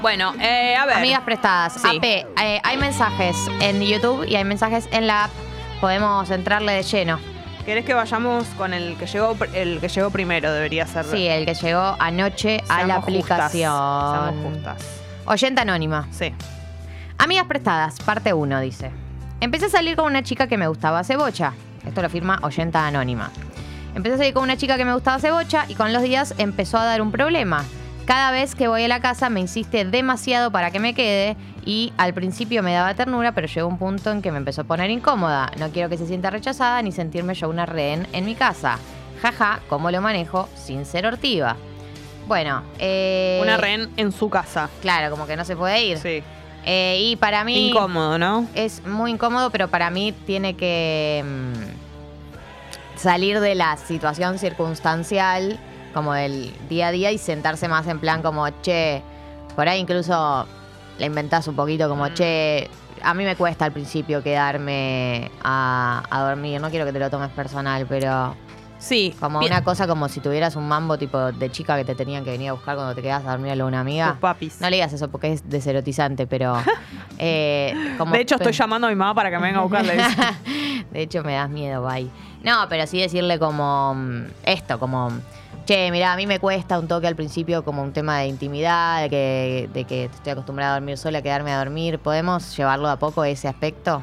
Bueno, eh, a ver. Amigas prestadas, Sí. AP, eh, hay mensajes en YouTube y hay mensajes en la app. Podemos entrarle de lleno. ¿Querés que vayamos con el que llegó el que llegó primero? Debería ser. Sí, el que llegó anoche a la justas, aplicación. seamos justas. Oyente anónima. Sí. Amigas prestadas, parte 1, dice. Empecé a salir con una chica que me gustaba hace bocha. Esto lo firma Oyenta Anónima. Empecé a salir con una chica que me gustaba hace bocha y con los días empezó a dar un problema. Cada vez que voy a la casa me insiste demasiado para que me quede y al principio me daba ternura, pero llegó un punto en que me empezó a poner incómoda. No quiero que se sienta rechazada ni sentirme yo una rehén en mi casa. Jaja, ¿cómo lo manejo sin ser hortiva? Bueno, eh, Una rehén en su casa. Claro, como que no se puede ir. Sí. Eh, y para mí Incómodo, ¿no? es muy incómodo, pero para mí tiene que mm, salir de la situación circunstancial, como del día a día, y sentarse más en plan como, che, por ahí incluso le inventás un poquito como, Mm. che, a mí me cuesta al principio quedarme a, a dormir, no quiero que te lo tomes personal, pero Sí. como Bien. una cosa como si tuvieras un mambo tipo de chica que te tenían que venir a buscar cuando te quedas a dormir a una amiga. Tus papis. No le digas eso porque es deserotizante, pero. eh, como de hecho, estoy llamando a mi mamá para que me venga a buscar. le dice. De hecho, me das miedo, bye. No, pero sí decirle como mm, esto, como. Che, mira, a mí me cuesta un toque al principio como un tema de intimidad, de que, de que estoy acostumbrada a dormir sola, a quedarme a dormir. ¿Podemos llevarlo de a poco ese aspecto?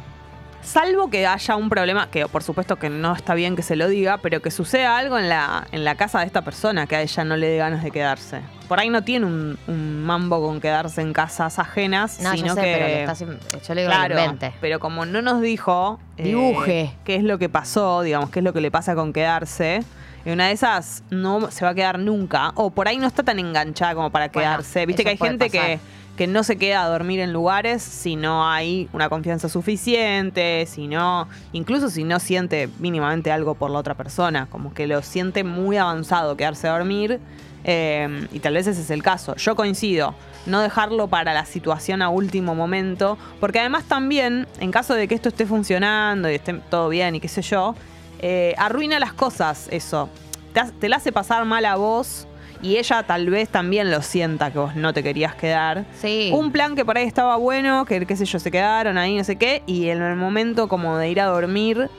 Salvo que haya un problema, que por supuesto que no está bien que se lo diga, pero que suceda algo en la, en la casa de esta persona que a ella no le dé ganas de quedarse. Por ahí no tiene un, un mambo con quedarse en casas ajenas, No, sino yo sé, que... pero estás yo le digo Claro, pero como no nos dijo eh, Dibuje. qué es lo que pasó, digamos, qué es lo que le pasa con quedarse, en una de esas no se va a quedar nunca, o por ahí no está tan enganchada como para Bueno, quedarse. Viste que hay gente que, que no se queda a dormir en lugares si no hay una confianza suficiente, si no, incluso si no siente mínimamente algo por la otra persona, como que lo siente muy avanzado quedarse a dormir. eh, y tal vez ese es el caso. Yo coincido, no dejarlo para la situación a último momento, porque además también, en caso de que esto esté funcionando y esté todo bien y qué sé yo, eh, arruina las cosas eso. Te, te la hace pasar mal a vos y ella tal vez también lo sienta que vos no te querías quedar. Sí. Un plan que por ahí estaba bueno, que qué sé yo, se quedaron ahí, no sé qué, y en el momento como de ir a dormir,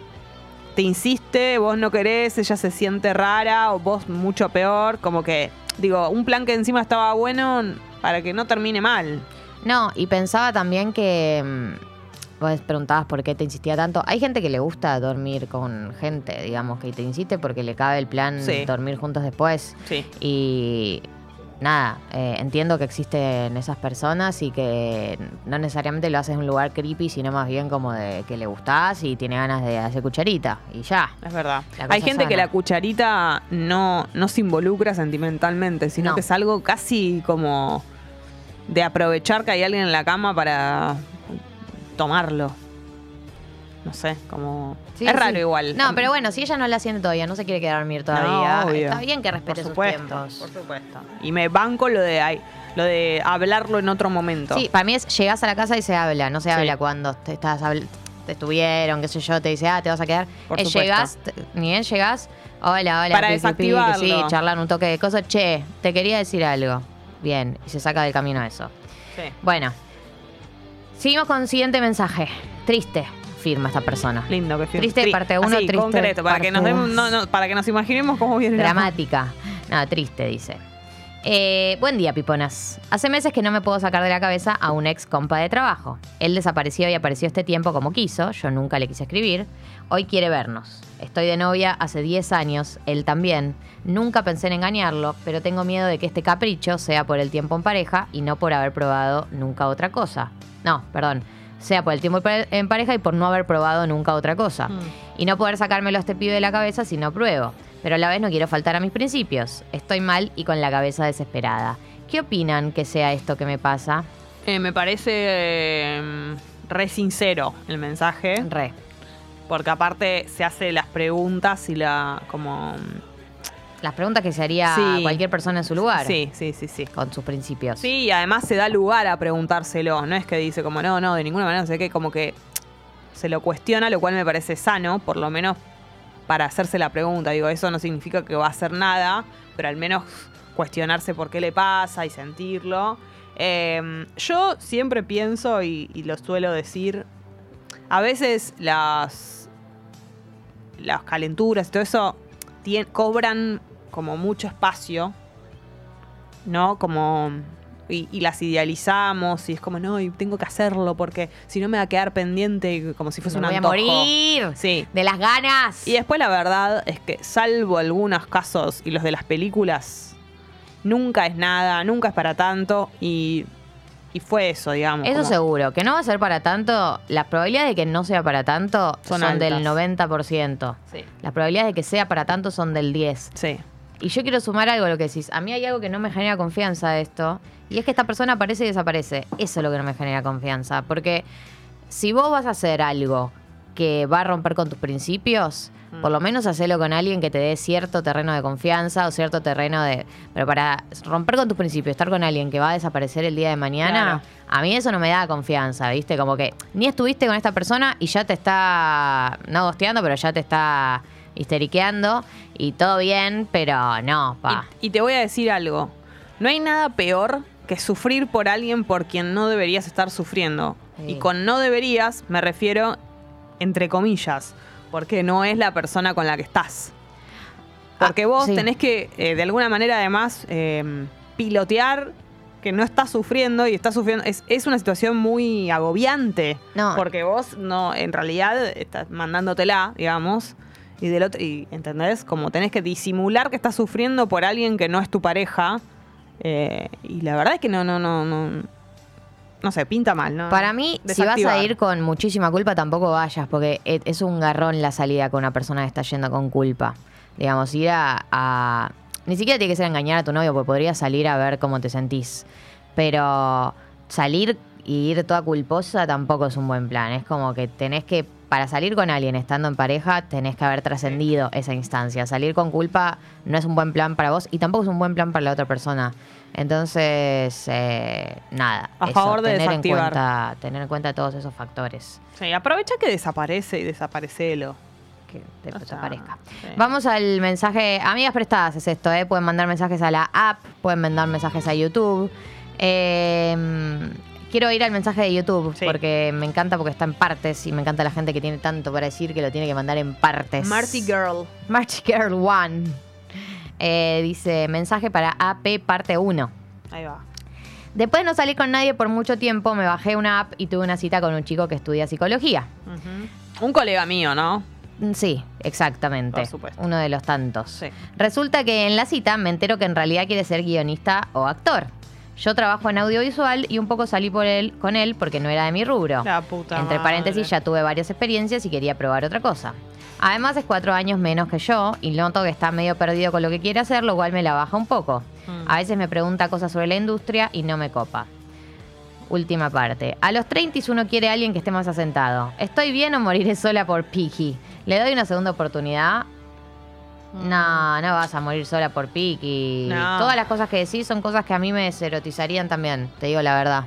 te insiste, vos no querés, ella se siente rara, o vos mucho peor, como que, digo, un plan que encima estaba bueno para que no termine mal. No, y pensaba también que. Vos preguntabas por qué te insistía tanto. Hay gente que le gusta dormir con gente, digamos, que te insiste porque le cabe el plan Sí. dormir juntos después. Sí. Y nada, eh, entiendo que existen esas personas y que no necesariamente lo haces en un lugar creepy, sino más bien como de que le gustás y tiene ganas de hacer cucharita. Y ya. Es verdad. Hay gente que la cucharita no, no se involucra sentimentalmente, sino No. que es algo casi como de aprovechar que hay alguien en la cama para tomarlo. No sé, como... Sí, es sí. raro igual. No, pero bueno, si ella no la siente todavía, no se quiere quedar a dormir todavía, No, está bien que respete por sus supuesto, tiempos. por supuesto. Y me banco lo de ay, lo de hablarlo en otro momento. Sí, para mí es llegas a la casa y se habla, no se Sí. habla cuando te estás te estuvieron, qué sé yo, te dice, ah, te vas a quedar. Por supuesto. llegas, te- ni bien llegas, hola, hola, Para desactivarlo. sí, charlar un toque de cosas, che, te quería decir algo. Bien, y se saca del camino eso. Sí. Bueno, seguimos con el siguiente mensaje. Triste, firma esta persona. Lindo que Triste tri- parte uno, así, triste concreto, para que nos demos, no, no, para que nos imaginemos cómo viene la- Dramática. No, triste, dice. Eh, buen día, piponas. Hace meses que no me puedo sacar de la cabeza a un ex compa de trabajo. Él desapareció y apareció este tiempo como quiso. Yo nunca le quise escribir. Hoy quiere vernos. Estoy de novia hace 10 años, él también. Nunca pensé en engañarlo, pero tengo miedo de que este capricho sea por el tiempo en pareja y no por haber probado nunca otra cosa. No, perdón. Sea por el tiempo en pareja y por no haber probado nunca otra cosa Mm. y no poder sacármelo a este pibe de la cabeza si no pruebo. Pero a la vez no quiero faltar a mis principios. Estoy mal y con la cabeza desesperada. ¿Qué opinan que sea esto que me pasa? Eh, me parece eh, re sincero el mensaje. Re. Porque aparte se hace las preguntas y la como Las preguntas que se haría Sí. cualquier persona en su lugar. Sí, sí, sí, sí. Con sus principios. Sí, y además se da lugar a preguntárselo. No es que dice como no, no, de ninguna manera, no sé qué, como que se lo cuestiona, lo cual me parece sano, por lo menos para hacerse la pregunta. Digo, eso no significa que va a hacer nada, pero al menos cuestionarse por qué le pasa y sentirlo. Eh, yo siempre pienso y, y lo suelo decir, a veces las, las calenturas y todo eso tien- cobran como mucho espacio, ¿no? Como... Y, y las idealizamos y es como, no, y tengo que hacerlo porque si no me va a quedar pendiente como si fuese Me un voy a antojo. morir Sí. de las ganas. Y después la verdad es que salvo algunos casos y los de las películas, nunca es nada, nunca es para tanto y, y fue eso, digamos. Eso como- seguro, que no va a ser para tanto. Las probabilidades de que no sea para tanto Son son, del altas. 90%. Sí. Las probabilidades de que sea para tanto son del 10%. Sí. Y yo quiero sumar algo a lo que decís. A mí hay algo que no me genera confianza de esto. Y es que esta persona aparece y desaparece. Eso es lo que no me genera confianza. Porque si vos vas a hacer algo que va a romper con tus principios, Mm. por lo menos hacelo con alguien que te dé cierto terreno de confianza o cierto terreno de... Pero para romper con tus principios, estar con alguien que va a desaparecer el día de mañana, a mí eso no me da confianza, ¿viste? Como que ni estuviste con esta persona y ya te está, no gosteando, pero ya te está histeriqueando y todo bien, pero no, pa. Y, y te voy a decir algo. No hay nada peor que sufrir por alguien por quien no deberías estar sufriendo. Sí. Y con no deberías me refiero entre comillas, porque no es la persona con la que estás. Porque Ah, vos sí. tenés que, eh, de alguna manera, además, eh, pilotear que no estás sufriendo y estás sufriendo. Es, es una situación muy agobiante. No. Porque vos no, en realidad, estás mandándotela, digamos. Y del otro, y ¿entendés? Como tenés que disimular que estás sufriendo por alguien que no es tu pareja. eh, y la verdad es que no, no, no, no. No sé, pinta mal, ¿no? Para mí, si vas a ir con muchísima culpa, tampoco vayas, porque es un garrón la salida con una persona que está yendo con culpa. Digamos, ir a, a- Ni siquiera tiene que ser engañar a tu novio, porque podrías salir a ver cómo te sentís. Pero salir y ir toda culposa tampoco es un buen plan. Es como que tenés que, para salir con alguien estando en pareja, tenés que haber trascendido esa instancia. Salir con culpa no es un buen plan para vos y tampoco es un buen plan para la otra persona. Entonces, eh, nada. A favor de tener en desactivar. cuenta, tener en cuenta todos esos factores Sí, aprovecha que desaparece y desaparecelo. que te O sea, desaparezca. sí. Vamos al mensaje. Amigas prestadas es esto, ¿eh? Pueden mandar mensajes a la app, pueden mandar mensajes a YouTube. Eh, quiero ir al mensaje de YouTube Sí. porque me encanta porque está en partes y me encanta la gente que tiene tanto para decir que lo tiene que mandar en partes. Marty Girl. Marty Girl One. Eh, dice mensaje para AP parte 1. Ahí va. Después de no salir con nadie por mucho tiempo, me bajé una app y tuve una cita con un chico que estudia psicología. Un colega mío, ¿no? Mm, Sí, exactamente. Por supuesto. Uno de los tantos. Sí. Resulta que en la cita me entero que en realidad quiere ser guionista o actor. Yo trabajo en audiovisual y un poco salí por él, con él porque no era de mi rubro. La puta Entre madre. paréntesis, ya tuve varias experiencias y quería probar otra cosa. Además es cuatro años menos que yo y noto que está medio perdido con lo que quiere hacer, lo cual me la baja un poco. Mm. A veces me pregunta cosas sobre la industria y no me copa. Última parte. A los 30 uno quiere a alguien que esté más asentado. ¿Estoy bien o moriré sola por Piki? ¿Le doy una segunda oportunidad? No, no vas a morir sola por Piki. No. Todas las cosas que decís son cosas que a mí me deserotizarían también, te digo la verdad.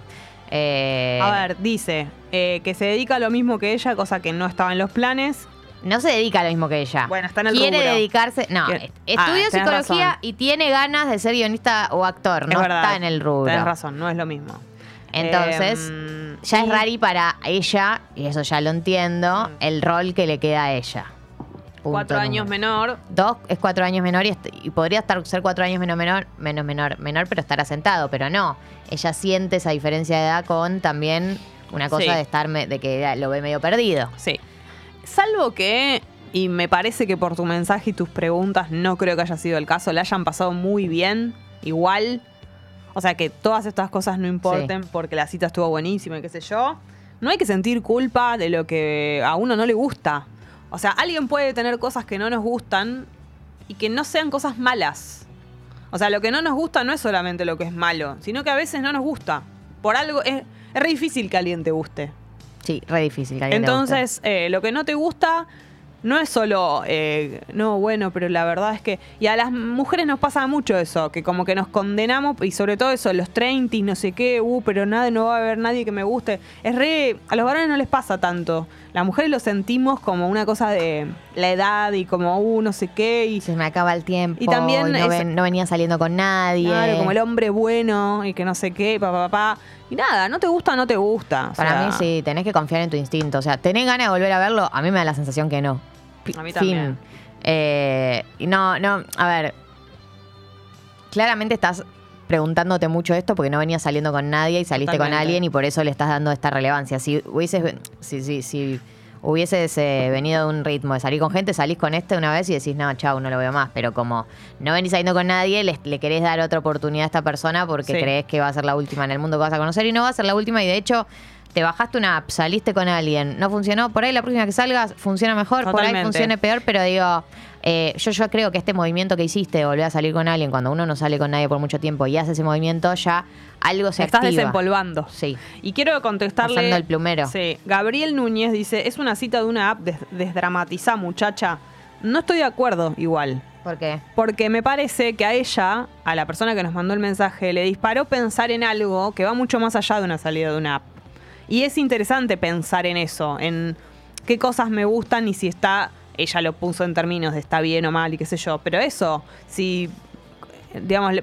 Eh, A ver, dice eh, que se dedica a lo mismo que ella, cosa que no estaba en los planes. No se dedica a lo mismo que ella. Bueno, está en el Quiere rubro. dedicarse. No, Quiere- estudió Ah, psicología razón. y tiene ganas de ser guionista o actor. Es No verdad. está en el rubro. Tenés razón, no es lo mismo. Entonces, Em, ya es rari para ella, y eso ya lo entiendo, Mm. el rol que le queda a ella. Cuatro años menor. Dos es cuatro años menor y, est- y podría estar ser cuatro años menos menor, menos menor, menor, pero estar asentado, pero no. Ella siente esa diferencia de edad con también una cosa Sí. de estar de que lo ve medio perdido. Sí. Salvo que, y me parece que por tu mensaje y tus preguntas no creo que haya sido el caso, le hayan pasado muy bien, igual. O sea, que todas estas cosas no importen porque la cita estuvo buenísima y qué sé yo. No hay que sentir culpa de lo que a uno no le gusta. O sea, alguien puede tener cosas que no nos gustan y que no sean cosas malas. O sea, lo que no nos gusta no es solamente lo que es malo, sino que a veces no nos gusta. Por algo, es, es re difícil que alguien te guste. Sí, re difícil. que alguien te guste. Entonces, eh, lo que no te gusta, no es solo, eh, no, bueno, pero la verdad es que. Y a las mujeres nos pasa mucho eso, que como que nos condenamos, y sobre todo eso, los 30, no sé qué, uh, pero nada, no va a haber nadie que me guste. Es re. A los varones no les pasa tanto. Las mujeres lo sentimos como una cosa de la edad y como, uh, no sé qué. Y, Se me acaba el tiempo. Y también no, es- ven- no venía saliendo con nadie. claro, como el hombre bueno y que no sé qué, papá, papá. Y nada, no te gusta, no te gusta. O Para sea, mí sí, tenés que confiar en tu instinto. O sea, ¿tenés ganas de volver a verlo? A mí me da la sensación que no. A mí también. Eh, no, no, a ver. Claramente estás preguntándote mucho esto porque no venías saliendo con nadie y saliste con alguien y por eso le estás dando esta relevancia. Si hubieses, si, si, si hubieses eh, venido de un ritmo de salir con gente, salís con este una vez y decís, no, chau, no lo veo más. Pero como no venís saliendo con nadie, le, le querés dar otra oportunidad a esta persona porque Sí. crees que va a ser la última en el mundo que vas a conocer y no va a ser la última y de hecho... Te bajaste una app, saliste con alguien, no funcionó, por ahí la próxima que salgas funciona mejor, por ahí funcione peor, pero digo, eh, yo, yo creo que este movimiento que hiciste de volver a salir con alguien cuando uno no sale con nadie por mucho tiempo y hace ese movimiento, ya algo se Estás activa. desempolvando. Sí. Y quiero contestarle. Pasando el plumero. Sí. Gabriel Núñez dice: Es una cita de una app, des- desdramatizá, muchacha. No estoy de acuerdo, igual. ¿Por qué? Porque me parece que a ella, a la persona que nos mandó el mensaje, le disparó pensar en algo que va mucho más allá de una salida de una app. Y es interesante pensar en eso, en qué cosas me gustan y si está, ella lo puso en términos de está bien o mal y qué sé yo. Pero eso, si, digamos,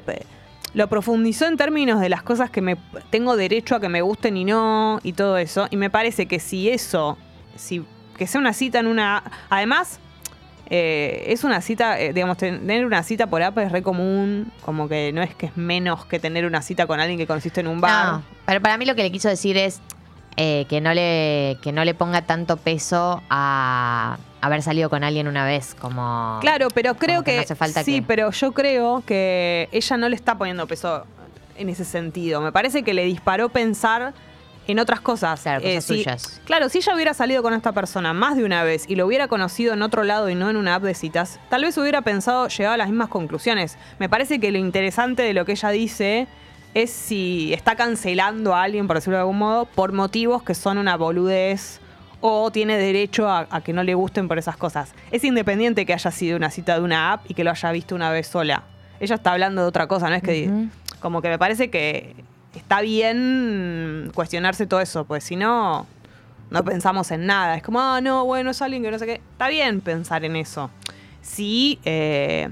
lo profundizó en términos de las cosas que me tengo derecho a que me gusten y no, y todo eso. Y me parece que si eso, si que sea una cita en una. Además, eh, es una cita, eh, digamos, tener una cita por app es re común, como que no es que es menos que tener una cita con alguien que conociste en un bar. Pero para mí lo que le quiso decir es eh, que, no le, que no le ponga tanto peso a haber salido con alguien una vez, como... Claro, pero creo que que, no hace falta sí, que- pero yo creo que ella no le está poniendo peso en ese sentido. Me parece que le disparó pensar en otras cosas. Claro, cosas si- suyas. Claro, si ella hubiera salido con esta persona más de una vez y lo hubiera conocido en otro lado y no en una app de citas, tal vez hubiera pensado, llegado a las mismas conclusiones. Me parece que lo interesante de lo que ella dice es si está cancelando a alguien, por decirlo de algún modo, por motivos que son una boludez o tiene derecho a, a que no le gusten por esas cosas. Es independiente que haya sido una cita de una app y que lo haya visto una vez sola. Ella está hablando de otra cosa, no es que... Como que me parece que está bien cuestionarse todo eso, pues si no, no pensamos en nada. Es como, ah, no, bueno, es alguien que no sé qué. Está bien pensar en eso. Sí, eh,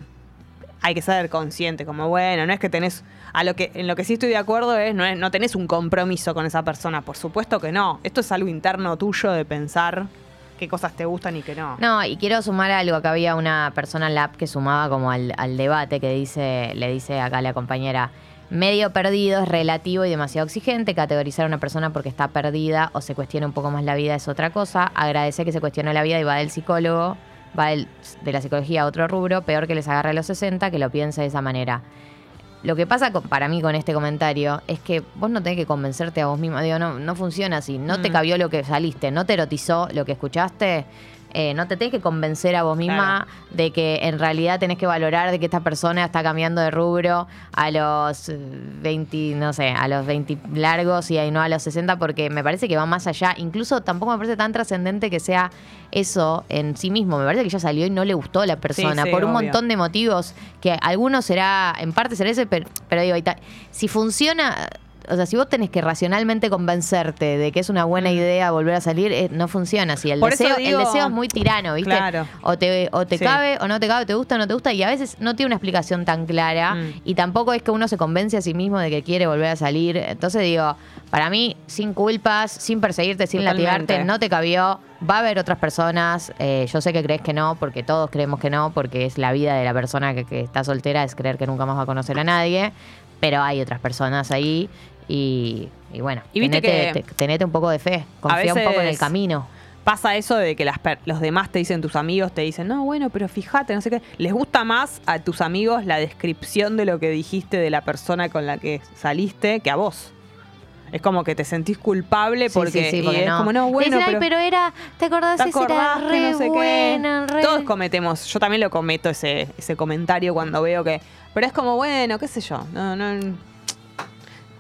hay que ser consciente, como, bueno, no es que tenés. A lo que, en lo que sí estoy de acuerdo es no, es, no tenés un compromiso con esa persona. Por supuesto que no. Esto es algo interno tuyo de pensar qué cosas te gustan y qué no. No, y quiero sumar algo. Acá había una persona en la app que sumaba como al, debate que dice, le dice acá la compañera, medio perdido es relativo y demasiado exigente. Categorizar a una persona porque está perdida o se cuestiona un poco más la vida es otra cosa. Agradece que se cuestione la vida y va del psicólogo, va del- de la psicología a otro rubro, peor que les agarre a los 60, que lo piense de esa manera. Lo que pasa con- para mí con este comentario es que vos no tenés que convencerte a vos misma. Digo, no, no funciona así. No te Mm. cabió lo que saliste, no te erotizó lo que escuchaste. Eh, no te tenés que convencer a vos misma de que en realidad tenés que valorar de que esta persona está cambiando de rubro a los eh, 20, no sé, a los 20 largos y ahí no a los 60, porque me parece que va más allá. Incluso tampoco me parece tan trascendente que sea eso en sí mismo. Me parece que ya salió y no le gustó a la persona sí, por un montón de motivos que algunos será, en parte será ese, pero, pero digo, si funciona, o sea, si vos tenés que racionalmente convencerte de que es una buena idea volver a salir, eh, no funciona así. El Por deseo, digo- el deseo es muy tirano, ¿viste? Claro. O te, o te Sí. cabe o no te cabe, te gusta o no te gusta, y a veces no tiene una explicación tan clara, Mm. y tampoco es que uno se convence a sí mismo de que quiere volver a salir. Entonces digo, para mí, sin culpas, sin perseguirte, sin Totalmente. latigarte, no te cabió. Va a haber otras personas. eh, yo sé que crees que no, porque todos creemos que no, porque es la vida de la persona que, que está soltera, es creer que nunca más va a conocer a nadie. Pero hay otras personas ahí y, y bueno, Y viste tenete, que- te- tenete un poco de fe, confía un poco en el camino. Pasa eso de que las per- los demás te dicen, tus amigos te dicen, no, bueno, pero fíjate, no sé qué. Les gusta más a tus amigos la descripción de lo que dijiste de la persona con la que saliste que a vos. Es como que te sentís culpable Sí, porque, sí, sí, y porque es no. como, no, bueno, dicen, "Ay, pero, pero era, ¿te acordás? ¿te era acordás que re no sé buena, qué? re- Todos cometemos, yo también lo cometo ese, ese comentario cuando veo que... Pero es como, bueno, qué sé yo, no, no...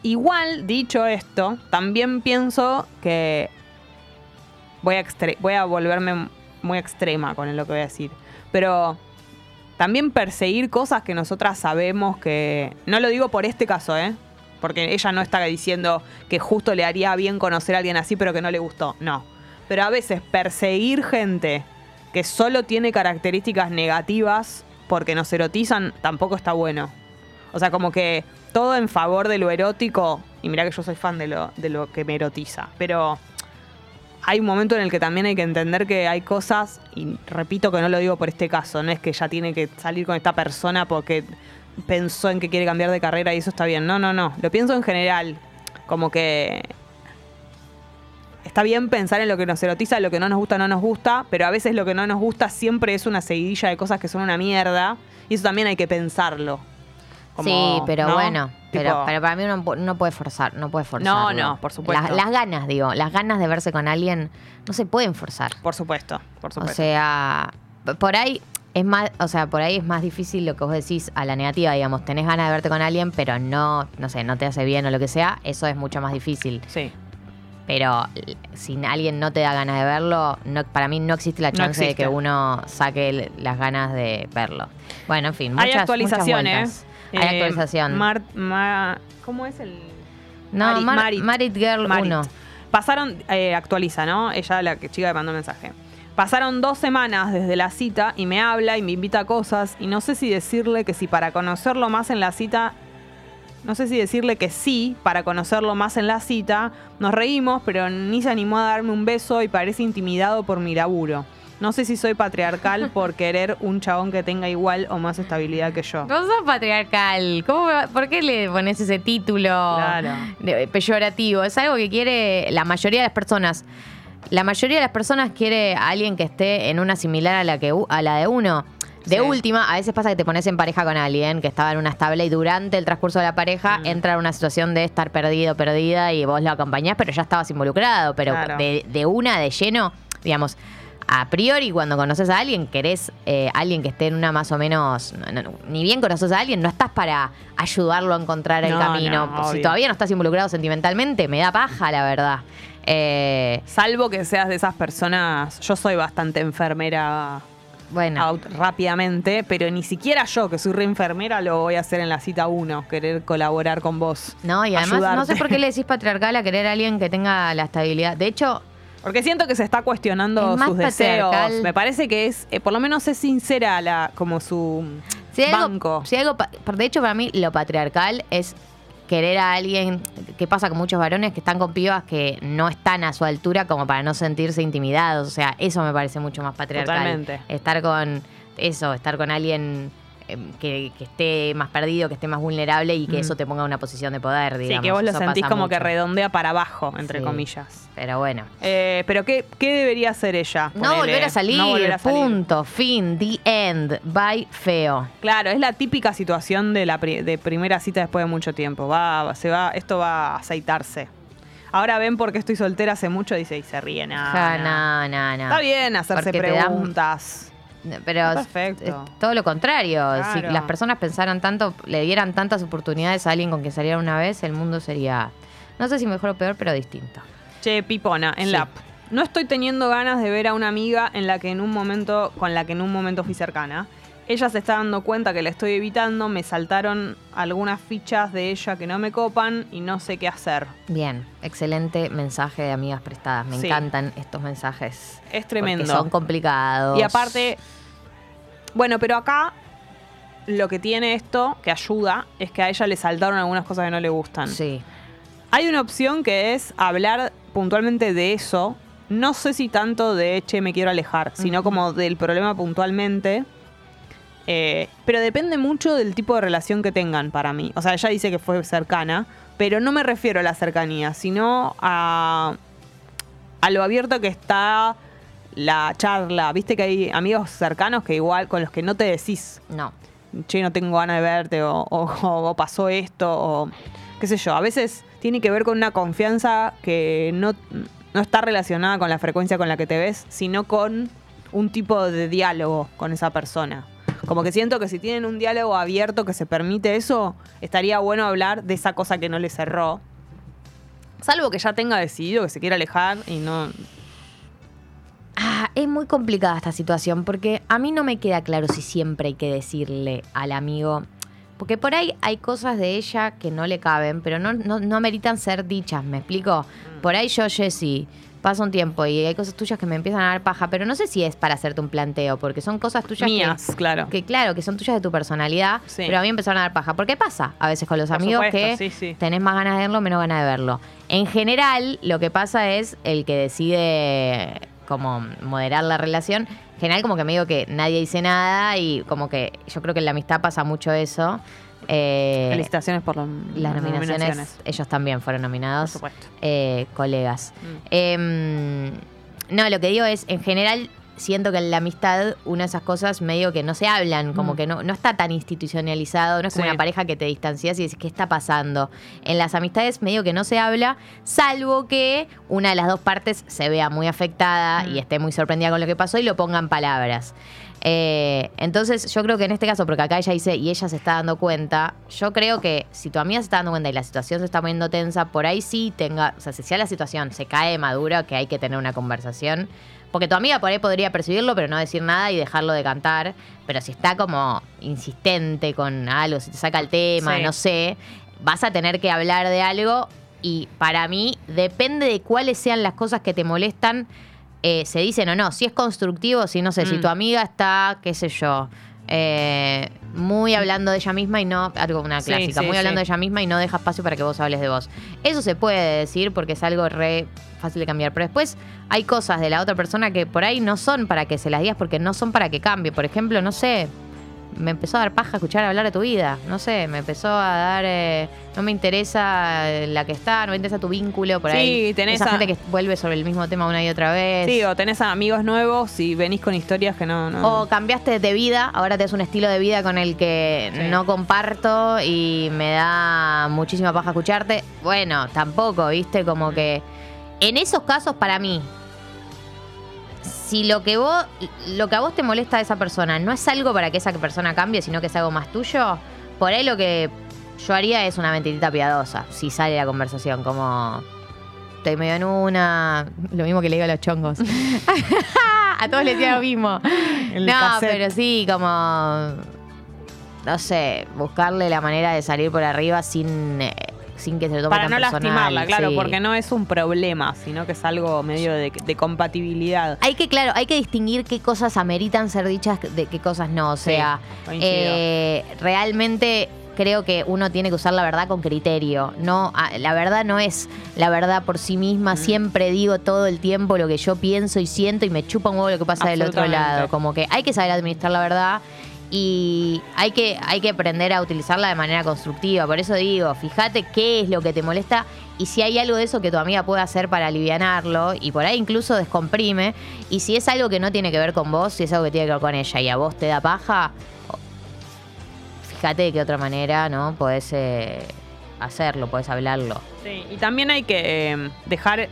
Igual, dicho esto, también pienso que voy a, voy a volverme muy extrema con lo que voy a decir. Pero también perseguir cosas que nosotras sabemos que. No lo digo por este caso, ¿eh? Porque ella no está diciendo que justo le haría bien conocer a alguien así, pero que no le gustó. No. Pero a veces perseguir gente que solo tiene características negativas porque nos erotizan tampoco está bueno. O sea, como que todo en favor de lo erótico. Y mira que yo soy fan de lo, de lo que me erotiza. Pero hay un momento en el que también hay que entender que hay cosas, y repito que no lo digo por este caso, no es que ella tiene que salir con esta persona porque pensó en que quiere cambiar de carrera y eso está bien. No, no, no. Lo pienso en general. Como que está bien pensar en lo que nos erotiza, lo que no nos gusta, no nos gusta, pero a veces lo que no nos gusta siempre es una seguidilla de cosas que son una mierda. Y eso también hay que pensarlo. Como, sí, pero ¿no? bueno, pero, Tipo, pero para mí uno no puede forzar, no puede forzar. No, no, por supuesto. Las, las ganas, digo, las ganas de verse con alguien no se pueden forzar. Por supuesto, por O supuesto. sea, p- por ahí es más, o sea, por ahí es más difícil lo que vos decís a la negativa, digamos, tenés ganas de verte con alguien, pero no, no sé, no te hace bien o lo que sea, eso es mucho más difícil. sí. Pero si alguien no te da ganas de verlo, no, para mí no existe la No chance de que uno saque las ganas de verlo. Bueno, en fin, muchas, Hay actualizaciones. Hay Eh, actualización. Mar- ¿Cómo es el...? no, Marit- Mar- Marit. Marit Girl Marit. 1. Pasaron, eh, actualiza, ¿no? Ella, la que chica que mandó mensaje. Pasaron dos semanas desde la cita y me habla y me invita a cosas y no sé si decirle que si para conocerlo más en la cita, no sé si decirle que sí para conocerlo más en la cita. Nos reímos, pero ni se animó a darme un beso y parece intimidado por mi laburo. No sé si soy patriarcal por querer un chabón que tenga igual o más estabilidad que yo. No sos patriarcal. ¿Cómo, ¿Por qué le pones ese título Claro. peyorativo? Es algo que quiere la mayoría de las personas. La mayoría de las personas quiere a alguien que esté en una similar a la, que, a la de uno. De Sí. última, a veces pasa que te pones en pareja con alguien que estaba en una estable y durante el transcurso de la pareja Mm. entra en una situación de estar perdido, perdida y vos lo acompañás, pero ya estabas involucrado. Pero Claro. de, de una, de lleno, digamos, a priori cuando conoces a alguien, querés eh, alguien que esté en una más o menos, no- no- ni bien conoces a alguien, no estás para ayudarlo a encontrar el No, camino. no, si obvio. todavía no estás involucrado sentimentalmente, me da paja, la verdad. Eh, Salvo que seas de esas personas, yo soy bastante enfermera bueno, out rápidamente, pero ni siquiera yo, que soy re enfermera, lo voy a hacer en la cita 1, querer colaborar con vos. no, y además no sé por qué le decís patriarcal a querer a alguien que tenga la estabilidad. De hecho, Porque siento que se está cuestionando Es más sus deseos. Me parece que es, eh, por lo menos es sincera la, como su Si hay algo- banco. si hay algo de hecho, para mí, lo patriarcal es querer a alguien que pasa con muchos varones que están con pibas que no están a su altura como para no sentirse intimidados. O sea, eso me parece mucho más patriarcal. Totalmente. Estar con eso, estar con alguien que, que esté más perdido, que esté más vulnerable y que Mm. eso te ponga en una posición de poder, sí, digamos. que vos lo Eso sentís como que redondea para abajo, entre Sí. comillas. Pero bueno. Eh, pero ¿qué, ¿qué debería hacer ella? No volver a salir, No volver a salir. punto, fin, the end, bye, feo. Claro, es la típica situación de la pri- de primera cita después de mucho tiempo. Va, se va, esto va a aceitarse. Ahora ven por qué estoy soltera hace mucho, dice, y se ríe. Nah. no, no, no. Está bien hacerse Porque preguntas. Pero es- Perfecto. es todo lo contrario. Si las personas pensaran tanto, le dieran tantas oportunidades a alguien con quien salieran una vez, el mundo sería, no sé si mejor o peor, pero distinto. Che, Pipona, en Sí. la app. No estoy teniendo ganas de ver a una amiga en la que en un momento, con la que en un momento fui cercana. Ella se está dando cuenta que la estoy evitando, me saltaron algunas fichas de ella que no me copan y no sé qué hacer. Bien, excelente mensaje de amigas prestadas. Me Sí. encantan estos mensajes. Es tremendo. Porque son complicados. Y aparte, bueno, pero acá lo que tiene esto, que ayuda, es que a ella le saltaron algunas cosas que no le gustan. Sí. Hay una opción que es hablar puntualmente de eso. No sé si tanto de, che, me quiero alejar, sino como del problema puntualmente. Eh, pero depende mucho del tipo de relación que tengan para mí. O sea, ella dice que fue cercana, pero no me refiero a la cercanía, sino a, a lo abierto que está la charla. Viste que hay amigos cercanos que igual con los que no te decís, No. che, no tengo ganas de verte, o, o- o pasó esto, o qué sé yo. A veces tiene que ver con una confianza que no, no está relacionada con la frecuencia con la que te ves, sino con un tipo de diálogo con esa persona. Como que siento que si tienen un diálogo abierto que se permite eso, estaría bueno hablar de esa cosa que no le cerró. Salvo que ya tenga decidido que se quiere alejar y no. Ah, es muy complicada esta situación porque a mí no me queda claro si siempre hay que decirle al amigo. Porque por ahí hay cosas de ella que no le caben, pero no, no, no meritan ser dichas, ¿me explico? Mm. Por ahí yo, Jessie, pasa un tiempo y hay cosas tuyas que me empiezan a dar paja, pero no sé si es para hacerte un planteo, porque son cosas tuyas que- Mías, claro. que claro, que son tuyas de tu personalidad, Sí. pero a mí empezaron a dar paja. ¿Por qué pasa? A veces con los Por amigos supuesto, que sí, sí. tenés más ganas de verlo, menos ganas de verlo. En general, lo que pasa es el que decide como moderar la relación. En general, como que me digo que nadie dice nada y como que yo creo que en la amistad pasa mucho eso. Eh, Felicitaciones por lo- las nominaciones, ellos también fueron Por nominados, supuesto. eh, colegas. Mm. Em, no, lo que digo es, en general, siento que en la amistad, una de esas cosas medio que no se hablan, como Mm. que no, no está tan institucionalizado, no es como Sí. una pareja que te distancias y dices, ¿qué está pasando? En las amistades medio que no se habla, salvo que una de las dos partes se vea muy afectada Mm. y esté muy sorprendida con lo que pasó y lo ponga en palabras. Eh, entonces, yo creo que en este caso, porque acá ella dice y ella se está dando cuenta, yo creo que si tu amiga se está dando cuenta y la situación se está poniendo tensa, por ahí sí tenga, o sea, si ya la situación se cae madura, que hay que tener una conversación. Porque tu amiga por ahí podría percibirlo, pero no decir nada y dejarlo de cantar. Pero si está como insistente con algo, si te saca el tema, Sí. no sé, vas a tener que hablar de algo. Y para mí, depende de cuáles sean las cosas que te molestan, eh, se dicen o no. Si es constructivo, si no sé, si Mm. tu amiga está, qué sé yo, eh, muy hablando de ella misma y no, algo una Sí, clásica, sí, muy hablando sí. de ella misma y no deja espacio para que vos hables de vos. Eso se puede decir porque es algo re fácil de cambiar. Pero después hay cosas de la otra persona que por ahí no son para que se las digas porque no son para que cambie. Por ejemplo, no sé, me empezó a dar paja escuchar hablar de tu vida. No sé, me empezó a dar. eh, no me interesa eh, la que está, no me interesa tu vínculo. Por Sí, ahí. tenés Esa a- gente que vuelve sobre el mismo tema una y otra vez. Sí, o tenés a amigos nuevos y venís con historias que no... no. O cambiaste de vida, ahora tenés un estilo de vida con el que Sí. no comparto y me da muchísima paja escucharte. Bueno, tampoco, ¿viste? Como que en esos casos para mí, si lo que vos lo que a vos te molesta de esa persona no es algo para que esa persona cambie, sino que es algo más tuyo, por ahí lo que yo haría es una mentirita piadosa, si sale la conversación, como estoy medio en una, lo mismo que le digo a los chongos. a todos les digo lo mismo. El no, cassette. pero sí, como. No sé, buscarle la manera de salir por arriba sin, eh, sin que se lo tome Para tan no personal, lastimarla, claro, sí. porque no es un problema, sino que es algo medio de, de compatibilidad. Hay que, claro, hay que distinguir qué cosas ameritan ser dichas de qué cosas no. O sea, eh, realmente creo que uno tiene que usar la verdad con criterio. No, ah, la verdad no es la verdad por sí misma. Mm. Siempre digo todo el tiempo lo que yo pienso y siento y me chupa un huevo lo que pasa del otro lado. Como que hay que saber administrar la verdad. Y hay que, hay que aprender a utilizarla de manera constructiva. Por eso digo, fíjate qué es lo que te molesta y si hay algo de eso que tu amiga puede hacer para alivianarlo y por ahí incluso descomprime. Y si es algo que no tiene que ver con vos, si es algo que tiene que ver con ella y a vos te da paja, fíjate de qué otra manera, ¿no? Podés eh, hacerlo, podés hablarlo. Sí, y también hay que eh, dejar,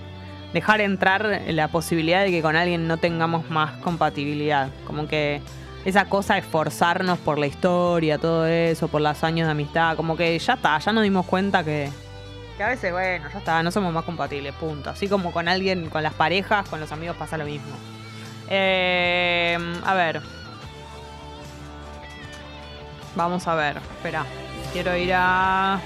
dejar entrar la posibilidad de que con alguien no tengamos más compatibilidad. Como que esa cosa de forzarnos por la historia, todo eso, por los años de amistad, como que ya está, ya nos dimos cuenta que, que a veces, bueno, ya está, no somos más compatibles, punto. Así como con alguien, con las parejas, con los amigos pasa lo mismo. Eh, a ver. Vamos a ver, espera. Quiero ir a...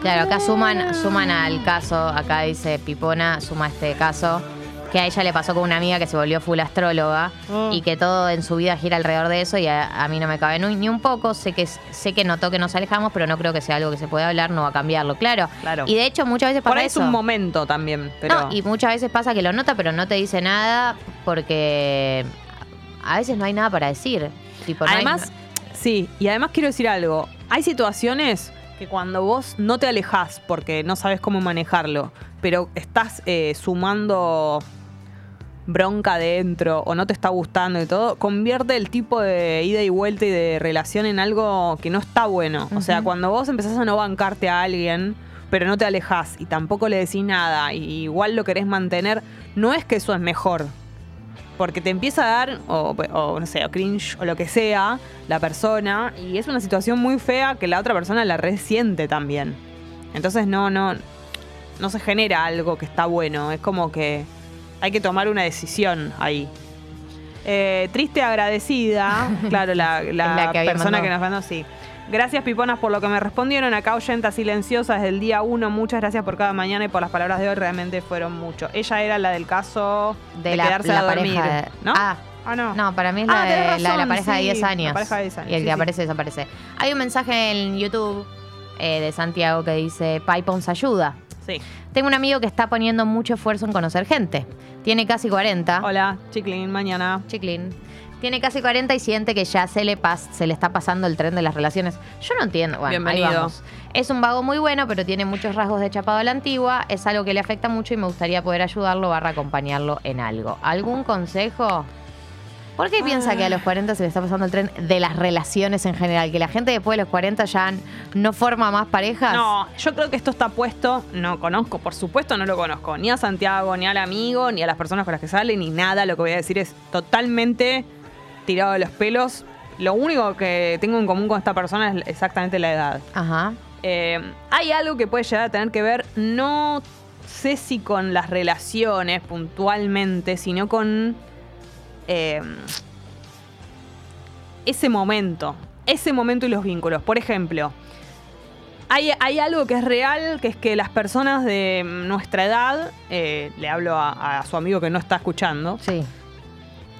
Claro, acá suman, suman al caso, acá dice Pipona, suma este caso, que a ella le pasó con una amiga que se volvió full astróloga Oh. y que todo en su vida gira alrededor de eso y a, a mí no me cabe ni, ni un poco, sé que sé que notó que nos alejamos, pero no creo que sea algo que se pueda hablar, no va a cambiarlo, claro. Claro. Y de hecho muchas veces pasa Por ahí es eso. un momento también, pero... No, y muchas veces pasa que lo nota, pero no te dice nada porque a veces no hay nada para decir. Tipo, no hay- Además, sí, y además quiero decir algo. Hay situaciones que cuando vos no te alejás porque no sabes cómo manejarlo, pero estás eh, sumando bronca dentro o no te está gustando y todo, convierte el tipo de ida y vuelta y de relación en algo que no está bueno. O sea, cuando vos empezás a no bancarte a alguien, pero no te alejás y tampoco le decís nada, y igual lo querés mantener, no es que eso es mejor. Porque te empieza a dar, o, o, no sé, o cringe o lo que sea, la persona, y es una situación muy fea que la otra persona la resiente también. Entonces no, no, no se genera algo que está bueno. Es como que hay que tomar una decisión ahí. Eh, triste agradecida, claro, la, la La que había persona mandado. que nos mandó, sí. Gracias, Piponas, por lo que me respondieron. Acá oyenta silenciosa desde el día uno. Muchas gracias por cada mañana y por las palabras de hoy. Realmente fueron mucho. Ella era la del caso de, De la, quedarse la a dormir. pareja. de- ¿No? Ah, Ah, no. no, para mí es Ah, la, de, la de la razón, pareja de sí, 10 años. la pareja de 10 años, Y el sí, que sí. aparece desaparece. Hay un mensaje en YouTube eh, de Santiago que dice: Pipons ayuda. Sí. Tengo un amigo que está poniendo mucho esfuerzo en conocer gente. Tiene casi 40. Hola, Chiclin, mañana. Chiclin. Tiene casi 40 y siente que ya se le, pas- se le está pasando el tren de las relaciones. Yo no entiendo. Bueno, ahí Bienvenido. vamos. Es un vago muy bueno, pero tiene muchos rasgos de chapado a la antigua. Es algo que le afecta mucho y me gustaría poder ayudarlo barra acompañarlo en algo. ¿Algún consejo? ¿Por qué piensa que a los 40 se le está pasando el tren de las relaciones en general? Que la gente después de los 40 ya no forma más parejas. No, yo creo que esto está puesto, no conozco, por supuesto no lo conozco, ni a Santiago, ni al amigo, ni a las personas con las que sale, ni nada. Lo que voy a decir es totalmente tirado de los pelos. Lo único que tengo en común con esta persona es exactamente la edad. Ajá. Eh, hay algo que puede llegar a tener que ver, no sé si con las relaciones puntualmente, sino con eh, ese momento. Ese momento y los vínculos. Por ejemplo, hay, hay algo que es real, que es que las personas de nuestra edad, eh, le hablo a, a su amigo que no está escuchando, Sí.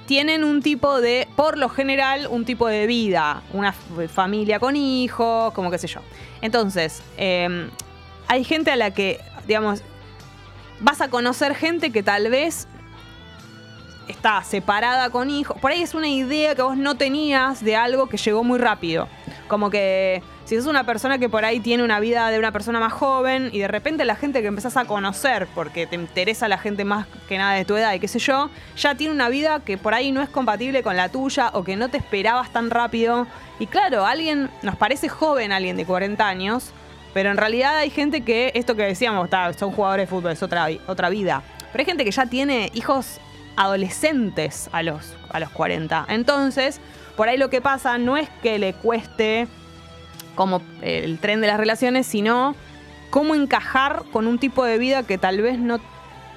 tienen un tipo de, por lo general, un tipo de vida, una familia con hijos, como qué sé yo. Entonces, eh, hay gente a la que, digamos, vas a conocer gente que tal vez está separada con hijos. Por ahí es una idea que vos no tenías de algo que llegó muy rápido. Como que si sos una persona que por ahí tiene una vida de una persona más joven y de repente la gente que empezás a conocer, porque te interesa la gente más que nada de tu edad y qué sé yo, ya tiene una vida que por ahí no es compatible con la tuya o que no te esperabas tan rápido. Y claro, alguien nos parece joven, alguien de 40 años, pero en realidad hay gente que, esto que decíamos, son jugadores de fútbol, es otra, otra vida. Pero hay gente que ya tiene hijos adolescentes a los, a los 40. Entonces, por ahí lo que pasa no es que le cueste como el tren de las relaciones, sino cómo encajar con un tipo de vida que tal vez no,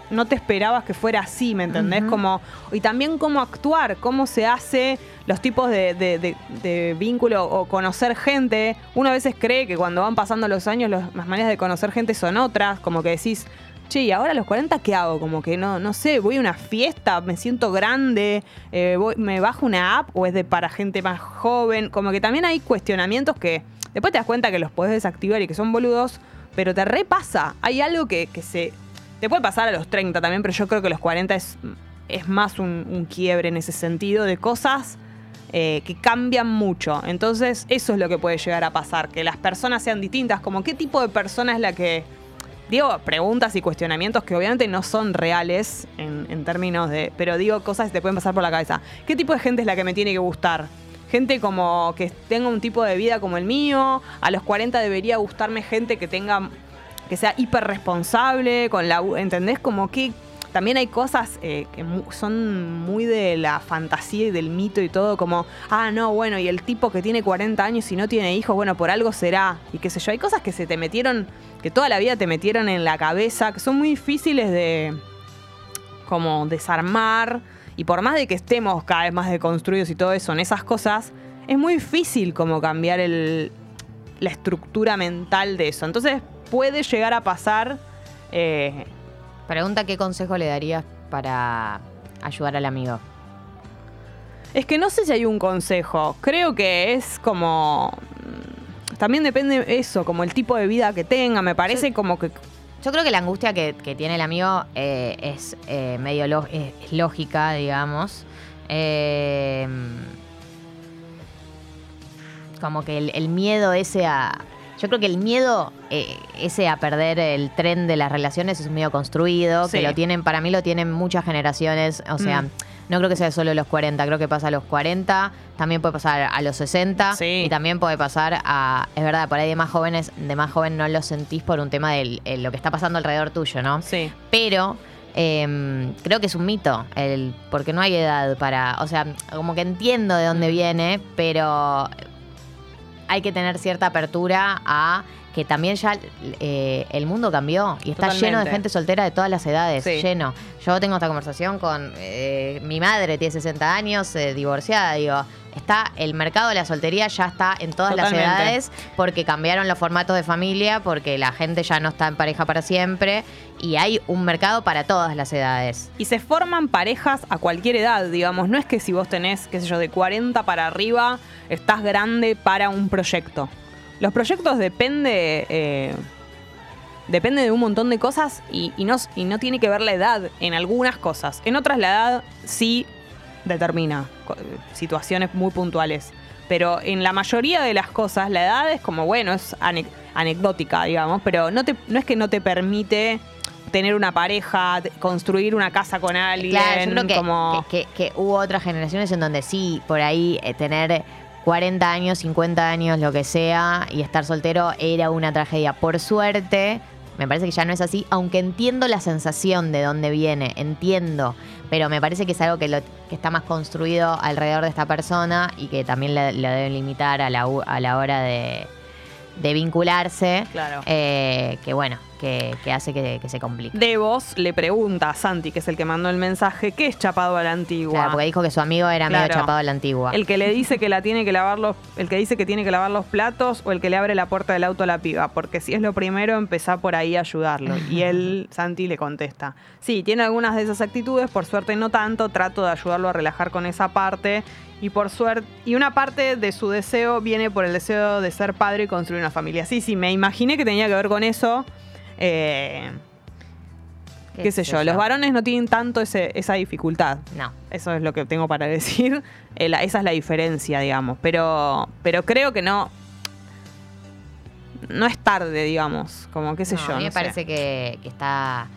no te esperabas que fuera así, ¿me entendés? Como, y también cómo actuar, cómo se hace los tipos de, de- de- de vínculo o conocer gente. Uno a veces cree que cuando van pasando los años los- las maneras de conocer gente son otras, como que decís, che, ¿y ahora a los 40 qué hago? Como que no, no sé, voy a una fiesta, me siento grande, eh, me bajo una app o es de para gente más joven. Como que también hay cuestionamientos que después te das cuenta que los podés desactivar y que son boludos, pero te repasa. Hay algo que, que se... Te puede pasar a los 30 también, pero yo creo que los 40 es, es más un, un quiebre en ese sentido de cosas eh, que cambian mucho. Entonces, eso es lo que puede llegar a pasar, que las personas sean distintas, como qué tipo de persona es la que... Digo, preguntas y cuestionamientos que obviamente no son reales en, en términos de... Pero digo cosas que te pueden pasar por la cabeza. ¿Qué tipo de gente es la que me tiene que gustar? Gente como que tenga un tipo de vida como el mío. A los 40 debería gustarme gente que tenga... Que sea hiper responsable, con la... ¿Entendés? Como que también hay cosas eh, que son muy de la fantasía y del mito y todo, como, ah, no, bueno, y el tipo que tiene 40 años y no tiene hijos, bueno, por algo será, y qué sé yo, hay cosas que se te metieron, que toda la vida te metieron en la cabeza, que son muy difíciles de, como, desarmar, y por más de que estemos cada vez más deconstruidos y todo eso en esas cosas, es muy difícil como cambiar el, la estructura mental de eso. Entonces puede llegar a pasar... eh, Pregunta qué consejo le darías para ayudar al amigo. Es que no sé si hay un consejo. Creo que es como. mm, También depende eso, como el tipo de vida que tenga. Me parece como que. Yo creo que la angustia que, que tiene el amigo eh, es eh, medio lo- es- es lógica, digamos. Eh, como que el, el miedo ese a. Yo creo que el miedo eh, ese a perder el tren de las relaciones es un miedo construido, Sí. que lo tienen, para mí lo tienen muchas generaciones. O sea, Mm. no creo que sea solo los 40, creo que pasa a los 40, también puede pasar a los 60 Sí. y también puede pasar a. Es verdad, por ahí de más jóvenes, de más joven no lo sentís por un tema de lo que está pasando alrededor tuyo, ¿no? Sí. Pero eh, creo que es un mito, el, porque no hay edad para. O sea, como que entiendo de dónde viene, pero hay que tener cierta apertura a que también ya eh, el mundo cambió y está Totalmente. lleno de gente soltera de todas las edades, Sí. lleno. Yo tengo esta conversación con eh, mi madre, tiene 60 años, eh, divorciada, digo, está el mercado de la soltería ya está en todas las edades porque cambiaron los formatos de familia, porque la gente ya no está en pareja para siempre y hay un mercado para todas las edades. Y se forman parejas a cualquier edad, digamos. No es que si vos tenés, qué sé yo, de 40 para arriba, estás grande para un proyecto. Los proyectos depende. eh, depende de un montón de cosas y, y no, y no tiene que ver la edad en algunas cosas. En otras la edad sí determina situaciones muy puntuales. Pero en la mayoría de las cosas la edad es como, bueno, es ane- anecdótica, digamos, pero no, te, no es que no te permite tener una pareja, construir una casa con alguien, Claro, yo creo que, como... que- que- que hubo otras generaciones en donde sí, por ahí eh, tener 40 años, 50 años, lo que sea, y estar soltero era una tragedia. Por suerte, me parece que ya no es así, aunque entiendo la sensación de dónde viene, entiendo, pero me parece que es algo que, lo- que está más construido alrededor de esta persona y que también le, le deben limitar a la, a la hora de, de vincularse, Claro. eh, que bueno, que, que hace que, que se complique. Devos le pregunta a Santi, que es el que mandó el mensaje, ¿qué es chapado a la antigua? Claro, porque dijo que su amigo era medio Claro. chapado a la antigua. El que le dice que la tiene que lavar los, el que dice que tiene que lavar los platos o el que le abre la puerta del auto a la piba, porque si es lo primero, empezá por ahí a ayudarlo. Y él, Santi, le contesta, sí, tiene algunas de esas actitudes, por suerte no tanto, trato de ayudarlo a relajar con esa parte. Y por suerte, y una parte de su deseo viene por el deseo de ser padre y construir una familia. Sí, sí, me imaginé que tenía que ver con eso. Eh, qué sé yo, los varones no tienen tanto ese- esa dificultad. No. Eso es lo que tengo para decir. Eh, la- esa es la diferencia, digamos. Pero, pero creo que no. No es tarde, digamos. Como qué sé No, yo. a mí no me sé. parece que, que está.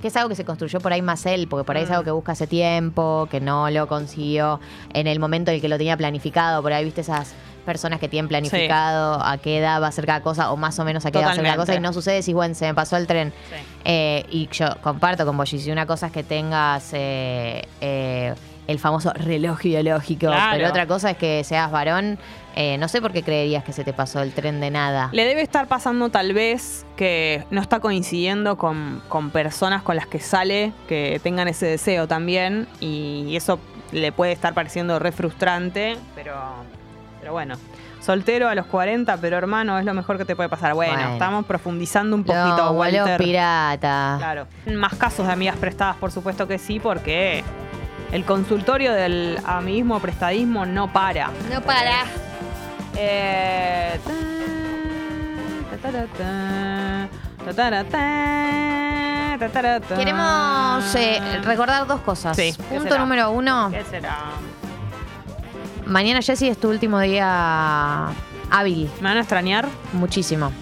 que es algo que se construyó por ahí más él, porque por ahí es Mm. algo que busca hace tiempo, que no lo consiguió en el momento en el que lo tenía planificado. Por ahí viste esas personas que tienen planificado a qué edad va a ser cada cosa, o más o menos a qué edad va a ser cada cosa, y Totalmente. no sucede, decís, bueno, se me pasó el tren. Sí. Eh, y yo comparto con vos, si una cosa es que tengas eh, eh, el famoso reloj ideológico, Claro. pero otra cosa es que seas varón. No sé por qué creerías que se te pasó el tren de nada. Le debe estar pasando tal vez que no está coincidiendo con, con personas con las que sale que tengan ese deseo también. Y eso le puede estar pareciendo re frustrante, pero, pero bueno, soltero a los 40, pero hermano, es lo mejor que te puede pasar. Bueno, estamos profundizando un poquito, no, Walter. pirata. Claro. Más casos de amigas prestadas, por supuesto que sí, porque el consultorio del amiguismo prestadismo no para. No para. Queremos recordar dos cosas. Sí. Punto número uno. ¿Qué será? Mañana, Jessy, es tu último día hábil. ¿Me van a extrañar? Muchísimo.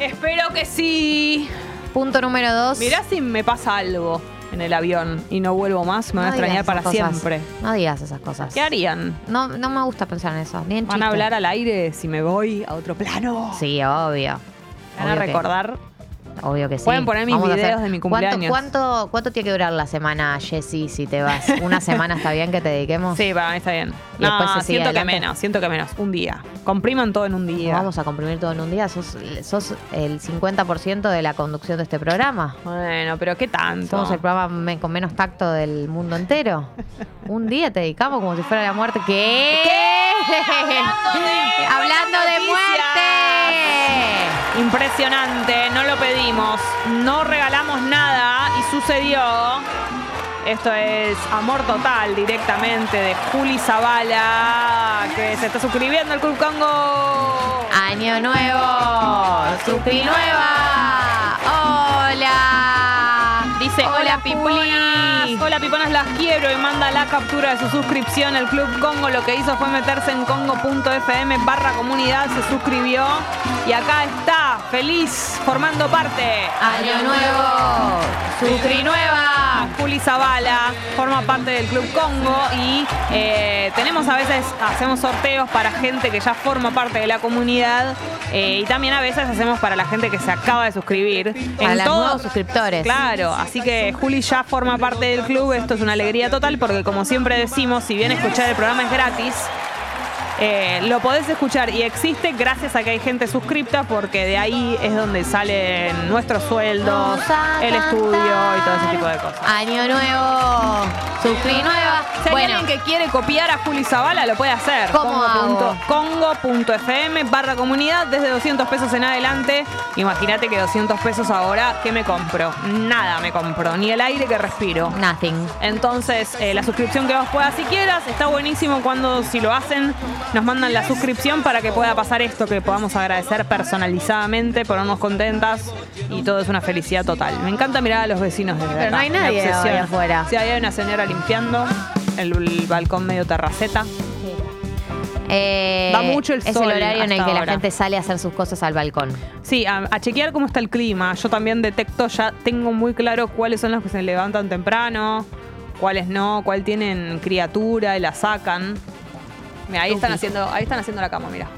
Espero que sí. Punto número dos. Mirá si me pasa algo en el avión y no vuelvo más, me van a extrañar para cosas. siempre. No digas esas cosas. ¿Qué harían? No, no me gusta pensar en eso. Ni en ¿Van a hablar al aire si me voy a otro plano? Sí, obvio. ¿Van a que- recordar? Obvio que sí. Pueden poner mis Vamos a hacer- videos de mi ¿Cuánto- cumpleaños. ¿Cuánto, cuánto, tiene que durar la semana, Jessy, si te vas? ¿Una semana está bien que te dediquemos? Sí, para mí está bien. Y después No, se sigue siento que adelante. menos, siento que menos. Un día. Compriman todo en un ¿No día. Vamos a comprimir todo en un día. Sos, sos el 50% de la conducción de este programa. Bueno, pero ¿qué tanto? Somos el programa me- con menos tacto del mundo entero. Un día te dedicamos como si fuera la muerte. ¿Qué? Hablando de Hablando de buenas muerte. Impresionante, no lo pedimos, no regalamos nada y sucedió. Esto es Amor Total directamente de Juli Zavala, que se está suscribiendo al Club Congo. Año nuevo. Supri nueva. Hola. Dice, hola, Hola, piponas, hola piponas, las quiero y manda la captura de su suscripción al Club Congo. Lo que hizo fue meterse en congo.fm barra comunidad, se suscribió y acá está, feliz, formando parte. Año nuevo. Supri nueva, Juli Zavala, forma parte del Club Congo y eh, tenemos a veces, hacemos sorteos para gente que ya forma parte de la comunidad eh, y también a veces hacemos para la gente que se acaba de suscribir. Para En los todo- nuevos suscriptores. Claro, así que Juli ya forma parte del club, esto es una alegría total porque como siempre decimos, si bien escuchar el programa es gratis, Eh, lo podés escuchar y existe gracias a que hay gente suscripta porque de ahí es donde salen nuestros sueldos, el estudio y todo ese tipo de cosas. Año nuevo, suscri nueva. Si hay bueno, alguien que quiere copiar a Juli Zavala, lo puede hacer. Congo.fm barra comunidad desde 200 pesos en adelante. Imagínate que 200 pesos ahora, ¿qué me compro? Nada me compro, ni el aire que respiro. nothing. Entonces, eh, la suscripción que vos puedas si quieras, está buenísimo cuando si lo hacen, nos mandan la suscripción para que pueda pasar esto, que podamos agradecer personalizadamente, ponernos contentas y todo es una felicidad total. Me encanta mirar a los vecinos desde Pero acá, no hay nadie hoy afuera. Sí, ahí hay una señora limpiando el, el balcón medio terraceta. Eh, Da mucho el Es sol el horario en el que la gente sale a hacer sus cosas al balcón. Sí, a, a chequear cómo está el clima. Yo también detecto, ya tengo muy claro cuáles son los que se levantan temprano, cuáles no, cuál tienen criatura y la sacan. Mira, ahí están haciendo, ahí están haciendo la cama, mira.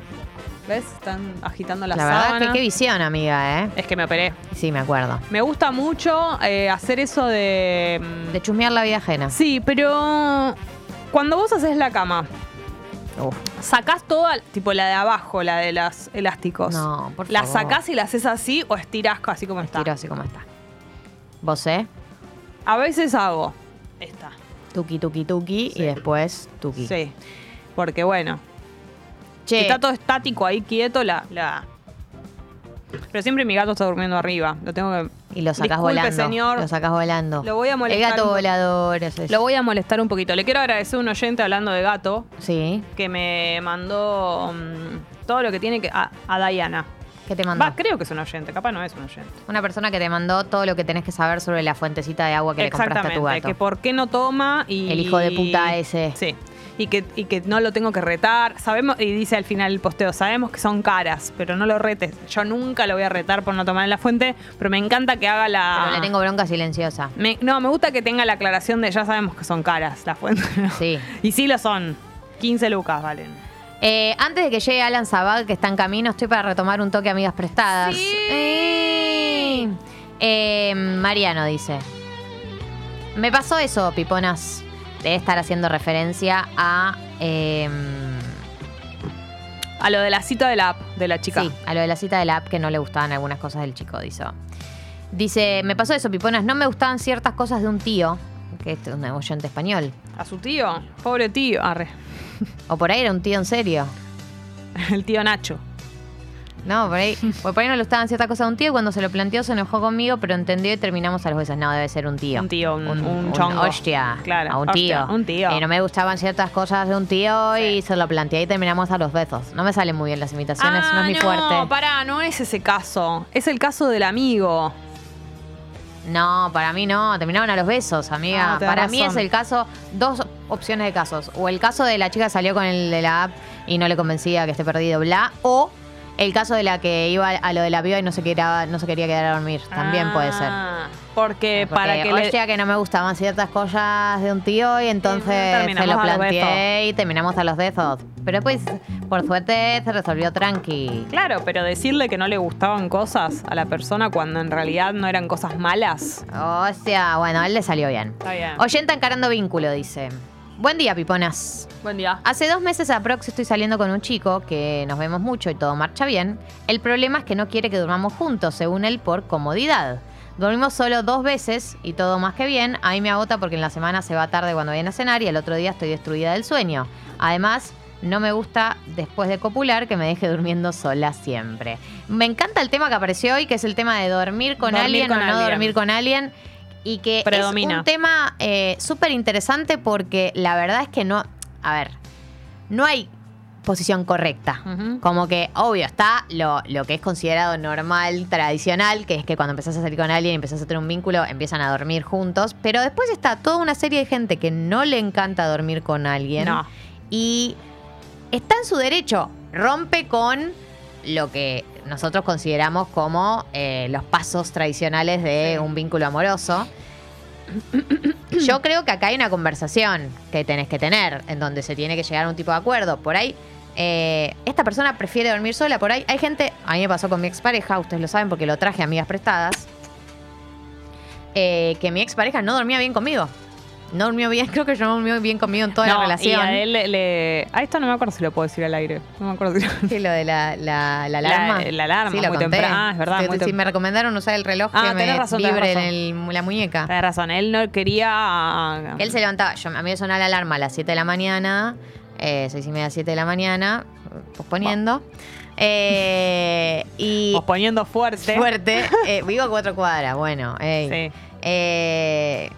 ¿Ves? Están agitando la, La verdad sábana. que qué visión, amiga, ¿eh? Es que me operé. Sí, me acuerdo. Me gusta mucho eh, hacer eso de. mm, De chusmear la vida ajena. Sí, pero cuando vos haces la cama, Uf. sacás toda, tipo la de abajo, la de los elásticos. No, por ¿La favor. sacás y la haces así o estirás así como está? Tiro así como está. ¿Vos, eh? A veces hago esta. Tuki, tuki, tuki. Sí. Y después tuki. Sí. Porque bueno, Che, está todo estático ahí quieto, la, la. Pero siempre mi gato está durmiendo arriba. Lo tengo que. y lo sacás Disculpe, volando. señor. Lo sacás volando. Lo voy a molestar El gato volador. eso. Lo voy a molestar un poquito. Le quiero agradecer a un oyente hablando de gato Sí. que me mandó mm, todo lo que tiene que. A, a Diana. ¿Qué te mandó? Va, creo que es un oyente, capaz no es un oyente. Una persona que te mandó todo lo que tenés que saber sobre la fuentecita de agua que le compraste a tu gato. que por qué no toma y... El hijo de puta ese. Sí, y que, y que no lo tengo que retar. Sabemos, y dice al final el posteo, sabemos que son caras, pero no lo retes. Yo nunca lo voy a retar por no tomar en la fuente, pero me encanta que haga la... Pero le tengo bronca silenciosa. Me- no, me gusta que tenga la aclaración de ya sabemos que son caras las fuentes. ¿no? Sí. Y sí lo son. 15 lucas valen. Eh, antes de que llegue Alan Zabag, que está en camino, estoy para retomar un toque Amigas Prestadas. Sí. Eh, eh, Mariano dice: Me pasó eso, piponas. Debe estar haciendo referencia a. eh, A lo de la cita de la app de la chica. Sí, a lo de la cita de la app que no le gustaban algunas cosas del chico, dice. Dice, me pasó eso, piponas, no me gustaban ciertas cosas de un tío, que es un oyente español. A su tío. Pobre tío. Arre. O por ahí era un tío en serio. El tío Nacho. No, por ahí, por ahí no le gustaban ciertas cosas de un tío y cuando se lo planteó se enojó conmigo, pero entendió y terminamos a los besos. No, debe ser un tío. Un tío, un- un chongo. hostia. Claro, A un hostia, tío. un tío. Y no me gustaban ciertas cosas de un tío y se lo planteé y terminamos a los besos. No me salen muy bien las imitaciones, no es mi fuerte. Ah, No, pará, no es ese caso. Es el caso del amigo. No, para mí no, terminaron a los besos, amiga. Ah, para mí es el caso, dos opciones de casos. O el caso de la chica salió con el de la app y no le convencía que esté perdido, bla. O el caso de la que iba a lo de la piba y no se quería, no se quería quedar a dormir. También puede ser. Ah, Porque, Porque, para que le... hostia, que no me gustaban ciertas cosas de un tío y entonces se lo planteé y terminamos a los besos. Pero pues, por suerte, se resolvió tranqui. Claro, pero decirle que no le gustaban cosas a la persona cuando en realidad no eran cosas malas. Hostia, bueno, a él le salió bien. Está bien. Oyenta encarando vínculo, dice. Buen día, piponas. Buen día. Hace dos meses aprox estoy saliendo con un chico que nos vemos mucho y todo marcha bien. El problema es que no quiere que durmamos juntos, según él, por comodidad. Dormimos solo dos veces y todo más que bien. A mí me agota porque en la semana se va tarde cuando viene a cenar y el otro día estoy destruida del sueño. Además, no me gusta después de copular que me deje durmiendo sola siempre. Me encanta el tema que apareció hoy, que es el tema de dormir con Dormir alguien con o no alguien. dormir con alguien. Y que Predomina. es un tema eh, súper interesante porque la verdad es que no. A ver, no hay posición correcta. Como que, obvio, está lo, lo que es considerado normal, tradicional, que es que cuando empezás a salir con alguien y empezás a tener un vínculo, empiezan a dormir juntos. Pero después está toda una serie de gente que no le encanta dormir con alguien. No. Y está en su derecho. Rompe con lo que nosotros consideramos como eh, los pasos tradicionales de Sí. un vínculo amoroso. Yo creo que acá hay una conversación que tenés que tener, en donde se tiene que llegar a un tipo de acuerdo. Por ahí, eh, esta persona prefiere dormir sola. Por ahí hay gente, a mí me pasó con mi expareja, ustedes lo saben porque lo traje a amigas prestadas, eh, que mi expareja no dormía bien conmigo. No durmió bien, creo que no durmió bien conmigo en toda No, la relación. Y a él le, le- A esto no me acuerdo si lo puedo decir al aire. No me acuerdo si Sí, lo de la, la, la alarma. La- la alarma, sí, lo muy temprano. Ah, es verdad, muy tem- me recomendaron usar el reloj Ah, que me razón, vibre en el- la muñeca. Tienes razón, él no quería. Él se levantaba, yo, a mí me sonaba la alarma a las 7 de la mañana, eh, 6 y media, 7 de la mañana, posponiendo. Eh, y Posponiendo fuerte. fuerte, eh, vivo a cuatro cuadras, bueno. ey. Sí. Eh,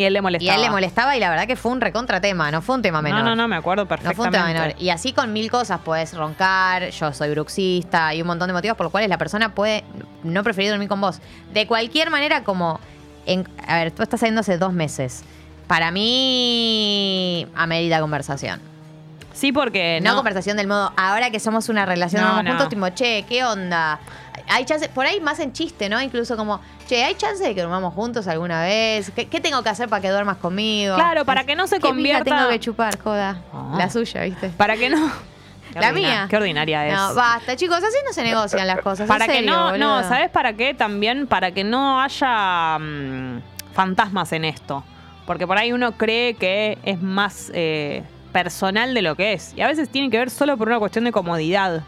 Y él le molestaba. a él le molestaba y la verdad que fue un recontratema, no fue un tema menor. No, no, no, me acuerdo No fue un perfectamente. tema menor. Y así con mil cosas, puedes roncar, yo soy bruxista y un montón de motivos por los cuales la persona puede no preferir dormir con vos. De cualquier manera, como. en- a ver, tú estás saliendo hace dos meses. Para mí, amerita conversación. Sí, porque No, no. conversación del modo, ahora que somos una relación, No, vamos no. juntos, tipo, che, ¿qué onda? Hay chance, por ahí más en chiste, ¿no? Incluso como, che, ¿hay chance de que durmamos juntos alguna vez? ¿Qué, qué tengo que hacer para que duermas conmigo? Claro, para que no se ¿Qué convierta- tengo que chupar, joda? Ah. La suya, ¿viste? Para que no. Qué La mía. Qué ordinaria es. No, basta, chicos, así no se negocian las cosas. para que serio, no, no. ¿sabes para qué? También para que no haya mm, fantasmas en esto. Porque por ahí uno cree que es más eh, personal de lo que es. Y a veces tiene que ver solo por una cuestión de comodidad.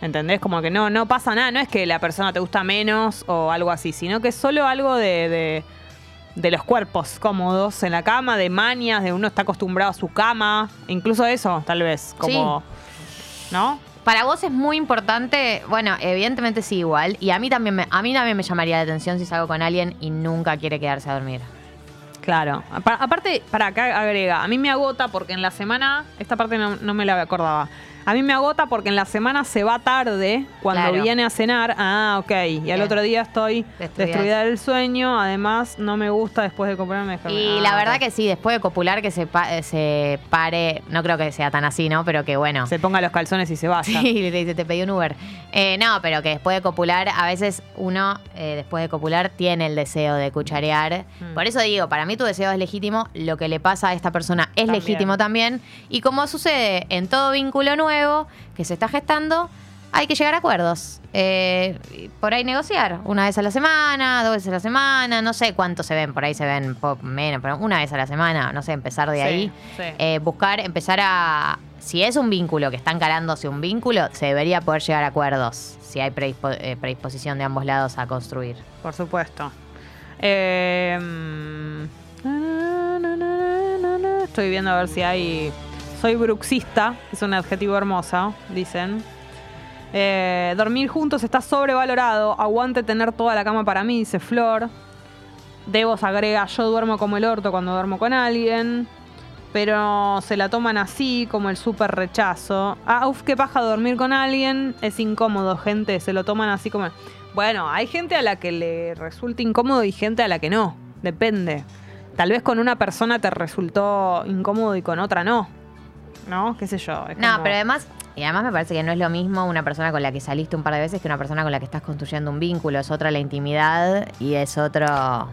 ¿Entendés? Como que no, no pasa nada. No es que la persona te gusta menos o algo así, sino que es solo algo de, de, de los cuerpos cómodos en la cama, de manias, de uno está acostumbrado a su cama. Incluso eso, tal vez. Como. ¿No? Para vos es muy importante, bueno, evidentemente sí igual, y a mí también me, a mí también me llamaría la atención si salgo con alguien y nunca quiere quedarse a dormir. Claro. Apa- aparte, para acá agrega, a mí me agota porque en la semana, esta parte no, no me la acordaba. A mí me agota porque en la semana se va tarde cuando Claro. viene a cenar. Ah, ok. Y al otro día estoy Destruida. destruida del sueño. Además, no me gusta después de dejarme- Y Ah, la verdad que sí, después de copular que se, pa- eh, se pare, no creo que sea tan así, ¿no? Pero que bueno. Se ponga los calzones y se vaya. Sí, le dice, te pedí un Uber. Eh, no, pero que después de copular, a veces uno, eh, después de copular, tiene el deseo de cucharear. Mm. Por eso digo, para mí tu deseo es legítimo, lo que le pasa a esta persona es También. legítimo también. Y como sucede en todo vínculo nuevo que se está gestando, hay que llegar a acuerdos. Eh, por ahí negociar, una vez a la semana, dos veces a la semana, no sé cuánto se ven, por ahí se ven menos, pero una vez a la semana, no sé, empezar de Sí, ahí. sí. Eh, buscar, empezar a. Si es un vínculo que está encarándose un vínculo, se debería poder llegar a acuerdos. Si hay predispo- eh, predisposición de ambos lados a construir. Por supuesto. Eh, mm. Estoy viendo a ver si hay. Soy bruxista, es un adjetivo hermoso, dicen. Eh, dormir juntos está sobrevalorado. Aguante tener toda la cama para mí, dice Flor. Devos agrega, yo duermo como el orto cuando duermo con alguien. Pero se la toman así, como el súper rechazo. Ah, uf, qué paja dormir con alguien. Es incómodo, gente. Se lo toman así como... Bueno, hay gente a la que le resulta incómodo y gente a la que no. Depende. Tal vez con una persona te resultó incómodo y con otra no. ¿No? ¿Qué sé yo? es No, como- pero además, y además me parece que no es lo mismo una persona con la que saliste un par de veces que una persona con la que estás construyendo un vínculo. Es otra la intimidad y es otro.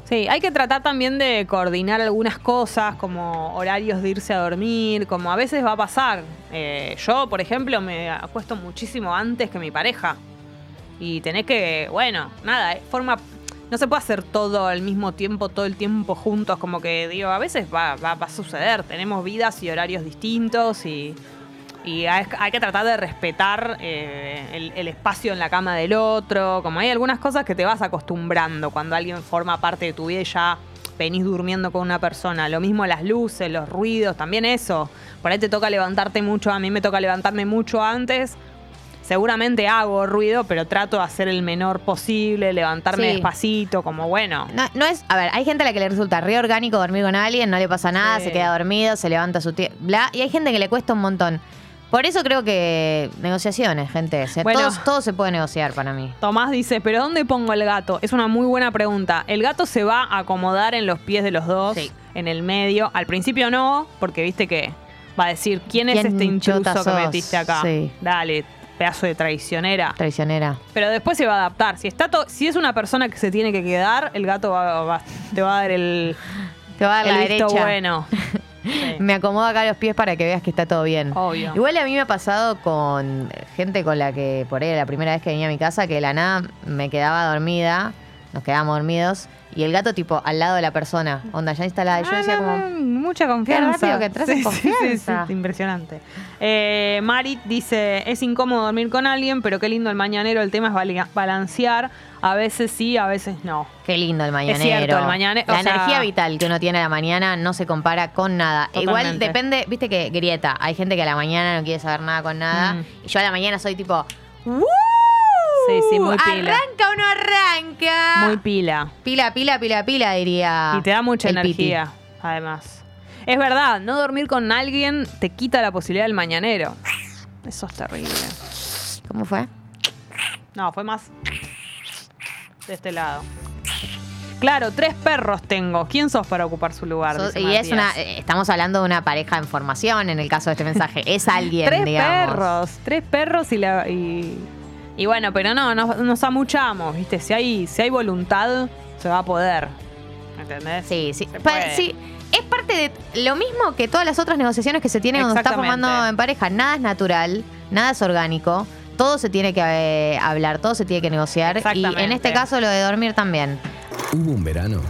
Sí, hay que tratar también de coordinar algunas cosas, como horarios de irse a dormir, como a veces va a pasar. Eh, yo, por ejemplo, me acuesto muchísimo antes que mi pareja. Y tenés que, bueno, nada, eh, forma. No se puede hacer todo al mismo tiempo, todo el tiempo juntos, como que digo, a veces va, va- va a suceder. Tenemos vidas y horarios distintos y, hay que tratar de respetar eh, el, el espacio en la cama del otro. Como hay algunas cosas que te vas acostumbrando cuando alguien forma parte de tu vida y ya venís durmiendo con una persona. Lo mismo las luces, los ruidos, también eso. Por ahí te toca levantarte mucho, a mí me toca levantarme mucho antes. Seguramente hago ruido, pero trato de hacer el menor posible, levantarme Sí. despacito, como bueno. No, no es. A ver, hay gente a la que le resulta re orgánico dormir con alguien, no le pasa nada, Sí. se queda dormido, se levanta su tiempo, bla. Y hay gente que le cuesta un montón. Por eso creo que negociaciones, gente. O sea, Bueno. todos- todo se puede negociar para mí. Tomás dice, ¿pero dónde pongo el gato? Es una muy buena pregunta. El gato se va a acomodar en los pies de los dos, Sí. en el medio. Al principio no, porque viste que va a decir, ¿quién es ¿Quién este intruso que metiste acá? Sí. Dale, pedazo de traicionera. Traicionera. Pero después se va a adaptar. Si está to- si es una persona que se tiene que quedar, el gato va- va- te va a dar el, Te va a dar el la visto derecha. bueno. Sí. Me acomodo acá los pies para que veas que está todo bien. Obvio. Igual a mí me ha pasado con gente con la que por ahí la primera vez que venía a mi casa que de la nada me quedaba dormida nos quedábamos dormidos y el gato tipo al lado de la persona, onda ya instalada. Yo Ah, decía no, como, no, mucha confianza. rápido que entras en confianza. impresionante. Eh, Marit dice, es incómodo dormir con alguien, pero qué lindo el mañanero. El tema es balancear. A veces sí, a veces no. Qué lindo el mañanero. cierto, el mañane- La o sea- energía vital que uno tiene a la mañana no se compara con nada. Igual Totalmente. depende, viste que grieta. Hay gente que a la mañana no quiere saber nada con nada. Mm. Y yo a la mañana soy tipo. Sí, sí, muy pila. ¿Arranca o no arranca? Muy pila. Pila, pila, pila, pila, diría. Y te da mucha el energía, además. Es verdad, no dormir con alguien te quita la posibilidad del mañanero. Eso es terrible. ¿Cómo fue? No, fue más de este lado. Claro, tres perros tengo. ¿Quién sos para ocupar su lugar? Y es una. Eh, Estamos hablando de una pareja en formación en el caso de este mensaje. Es alguien, Tres digamos. perros, tres perros y la. Y, y bueno, pero no, nos, nos amuchamos, ¿viste? Si hay, si hay voluntad, se va a poder. ¿Entendés? Sí, sí. Se Pa- puede. sí, Es parte de lo mismo que todas las otras negociaciones que se tienen cuando está Exactamente. formando en pareja. Nada es natural, nada es orgánico. Todo se tiene que eh, hablar, todo se tiene que negociar. Y en este caso lo de dormir también. Hubo un verano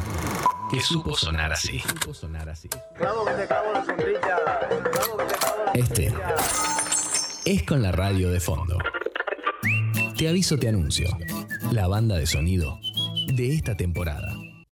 que supo sonar así. Supo sonar así. Este es con la radio de fondo. Te aviso, te anuncio. La banda de sonido de esta temporada.